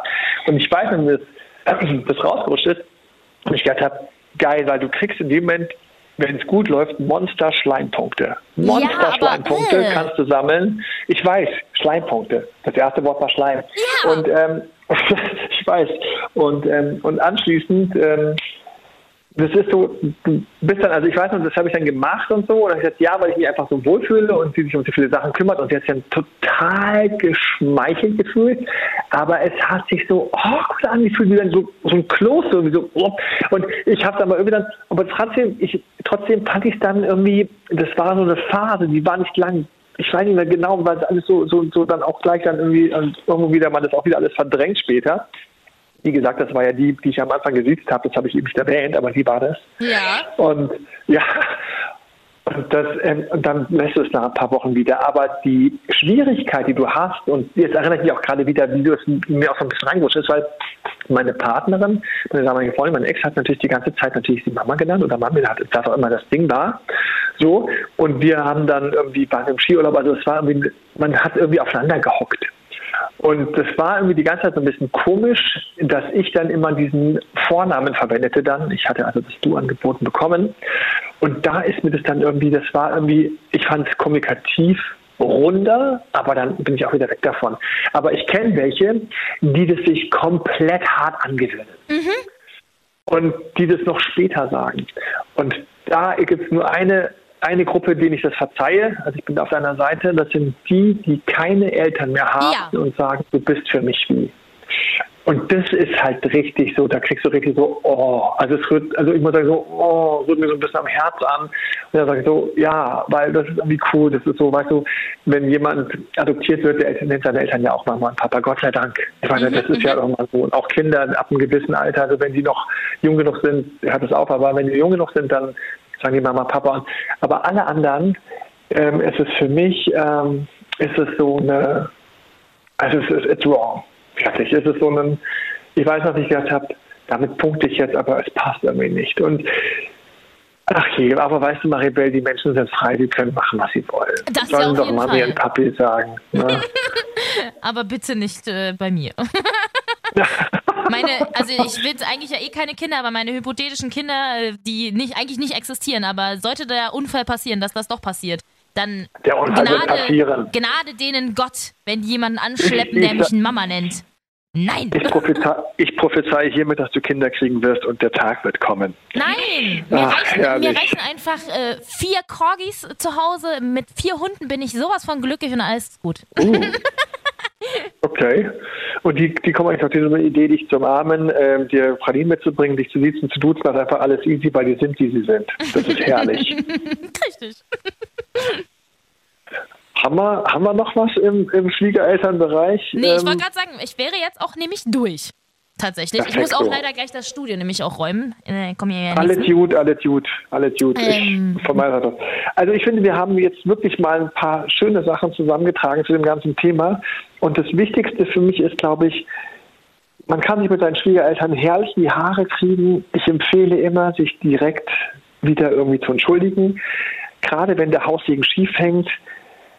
Und ich weiß, wenn das, das rausgerutscht ist, und ich gedacht habe, geil, weil du kriegst in dem Moment, wenn es gut läuft, Monster-Schleimpunkte. Monster-Schleimpunkte ja, kannst du sammeln. Ich weiß, Schleimpunkte. Das erste Wort war Schleim. Ja. Und ähm, ich weiß. Und, ähm, und anschließend ähm, das ist so, du bist dann, also ich weiß noch, das habe ich dann gemacht und so, und ich gesagt, ja, weil ich mich einfach so wohlfühle und sie sich um so viele Sachen kümmert und sie hat sich dann total geschmeichelt gefühlt, aber es hat sich so awkward angefühlt, wie dann so, so ein Kloß, so, so oh. und ich habe dann mal irgendwie dann, aber trotzdem, ich, trotzdem fand ich es dann irgendwie, das war so eine Phase, die war nicht lang, ich weiß nicht mehr genau, weil alles so, so, so dann auch gleich dann irgendwie, und irgendwo wieder, man das auch wieder alles verdrängt später. Wie gesagt, das war ja die, die ich am Anfang gesiezt habe, das habe ich eben nicht erwähnt, aber die war das. Ja. Und ja, und, das, ähm, und dann lässt du es nach ein paar Wochen wieder. Aber die Schwierigkeit, die du hast, und jetzt erinnere ich mich auch gerade wieder, wie du es mir auch so ein bisschen reingerutscht ist, weil meine Partnerin, meine damalige Freundin, mein Ex hat natürlich die ganze Zeit natürlich die Mama genannt oder Mami, das auch immer das Ding war. So. Und wir haben dann irgendwie waren im Skiurlaub, also es war irgendwie, man hat irgendwie aufeinander gehockt. Und das war irgendwie die ganze Zeit so ein bisschen komisch, dass ich dann immer diesen Vornamen verwendete dann. Ich hatte also das Du angeboten bekommen. Und da ist mir das dann irgendwie, das war irgendwie, ich fand es kommunikativ runder, aber dann bin ich auch wieder weg davon. Aber ich kenne welche, die das sich komplett hart angewöhnen. Mhm. Und die das noch später sagen. Und da gibt es nur eine eine Gruppe, denen ich das verzeihe, also ich bin auf deiner Seite, das sind die, die keine Eltern mehr haben ja. und sagen, du bist für mich wie. Und das ist halt richtig so, da kriegst du richtig so, oh, also es rührt, also ich muss sagen so, oh, rührt mir so ein bisschen am Herz an. Und dann sage ich so, ja, weil das ist irgendwie cool, das ist so, weißt du, wenn jemand adoptiert wird, der nennt seine Eltern ja auch Mama und Papa, Gott sei Dank. Ich meine, das ist ja mhm. irgendwann so. Und auch Kinder ab einem gewissen Alter, also wenn die noch jung genug sind, hört es auf, aber wenn die jung genug sind, dann sagen die Mama, Papa. Aber alle anderen ähm, ist es für mich, ähm, ist es so eine, also es ist it's wrong. Fertig. Es ist so ein, ich weiß, was ich gesagt habe, damit punkte ich jetzt, aber es passt irgendwie nicht. Und Ach je, aber weißt du, Maribel, die Menschen sind frei, die können machen, was sie wollen. Das Sollen ja doch mal ihren Papi sagen. Ne? aber bitte nicht äh, bei mir. meine, also ich will eigentlich ja eh keine Kinder, aber meine hypothetischen Kinder, äh, die nicht, eigentlich nicht existieren, aber sollte der Unfall passieren, dass das doch passiert, dann Gnade, Gnade denen Gott, wenn die jemanden anschleppen, der mich Mama nennt. Nein! Ich, prophezei, ich prophezei hiermit, dass du Kinder kriegen wirst und der Tag wird kommen. Nein! Mir, Ach, reichen, mir reichen, einfach äh, vier Corgis zu Hause. Mit vier Hunden bin ich sowas von glücklich und alles ist gut. Uh. Okay. Und die, die kommen eigentlich auf diese Idee, dich zu umarmen, äh, dir Pralinen mitzubringen, dich zu sitzen, zu duzen, das ist einfach alles easy, weil die sind, wie sie sind. Das ist herrlich. Richtig. Haben wir, haben wir noch was im, im Schwiegerelternbereich? Nee, ich wollte ähm, gerade sagen, ich wäre jetzt auch nämlich durch. Tatsächlich. Perfekt, ich muss auch leider gleich das Studio nämlich auch räumen. Äh, komm hier ja alles gut, alles gut, alles gut. Ähm. Ich, von meiner Seite. Also ich finde, wir haben jetzt wirklich mal ein paar schöne Sachen zusammengetragen zu dem ganzen Thema. Und das Wichtigste für mich ist, glaube ich, man kann sich mit seinen Schwiegereltern herrlich in die Haare kriegen. Ich empfehle immer, sich direkt wieder irgendwie zu entschuldigen. Gerade wenn der Haussegen schief hängt,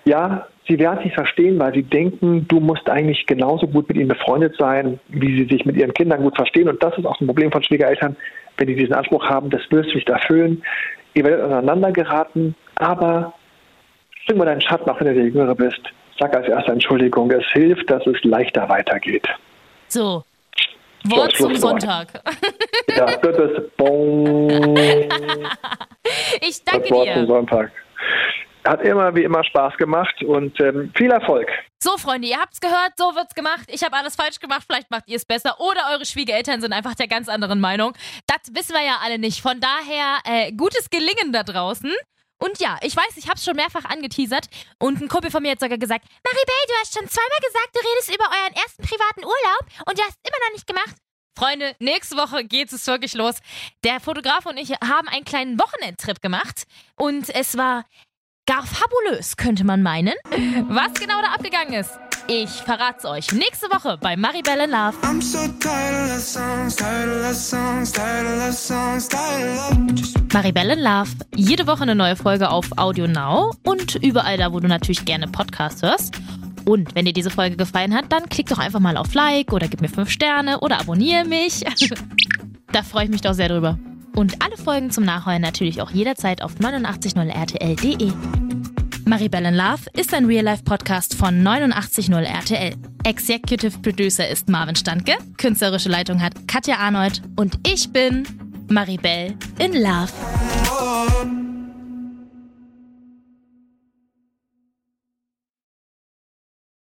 ja, sie werden sich verstehen, weil sie denken, du musst eigentlich genauso gut mit ihnen befreundet sein, wie sie sich mit ihren Kindern gut verstehen. Und das ist auch ein Problem von Schwiegereltern, wenn die diesen Anspruch haben, das wirst du nicht erfüllen. Ihr werdet aneinander geraten, aber spring mal deinen Schatten, auch wenn du der Jüngere bist. Sag als erste Entschuldigung. Es hilft, dass es leichter weitergeht. So. Wort zum Sonntag. Ja, das ist bon. Ich danke das Wort dir. zum Sonntag. Hat immer wie immer Spaß gemacht und ähm, viel Erfolg. So, Freunde, ihr habt's gehört, so wird's gemacht. Ich habe alles falsch gemacht, vielleicht macht ihr es besser. Oder eure Schwiegereltern sind einfach der ganz anderen Meinung. Das wissen wir ja alle nicht. Von daher, äh, gutes Gelingen da draußen. Und ja, ich weiß, ich hab's schon mehrfach angeteasert. Und ein Kumpel von mir hat sogar gesagt, Maribel, du hast schon zweimal gesagt, du redest über euren ersten privaten Urlaub und du hast immer noch nicht gemacht. Freunde, nächste Woche geht es wirklich los. Der Fotograf und ich haben einen kleinen Wochenendtrip gemacht und es war Gar fabulös, könnte man meinen. Was genau da abgegangen ist, ich verrat's euch nächste Woche bei Maribel in Love. Maribel in Love. Jede Woche eine neue Folge auf Audio Now und überall da, wo du natürlich gerne Podcast hörst. Und wenn dir diese Folge gefallen hat, dann klick doch einfach mal auf Like oder gib mir 5 Sterne oder abonniere mich. da freue ich mich doch sehr drüber. Und alle Folgen zum Nachhören natürlich auch jederzeit auf 890rtl.de. Maribel in Love ist ein Real-Life-Podcast von 890 RTL. Executive Producer ist Marvin Standke, künstlerische Leitung hat Katja Arnold und ich bin Maribel in Love.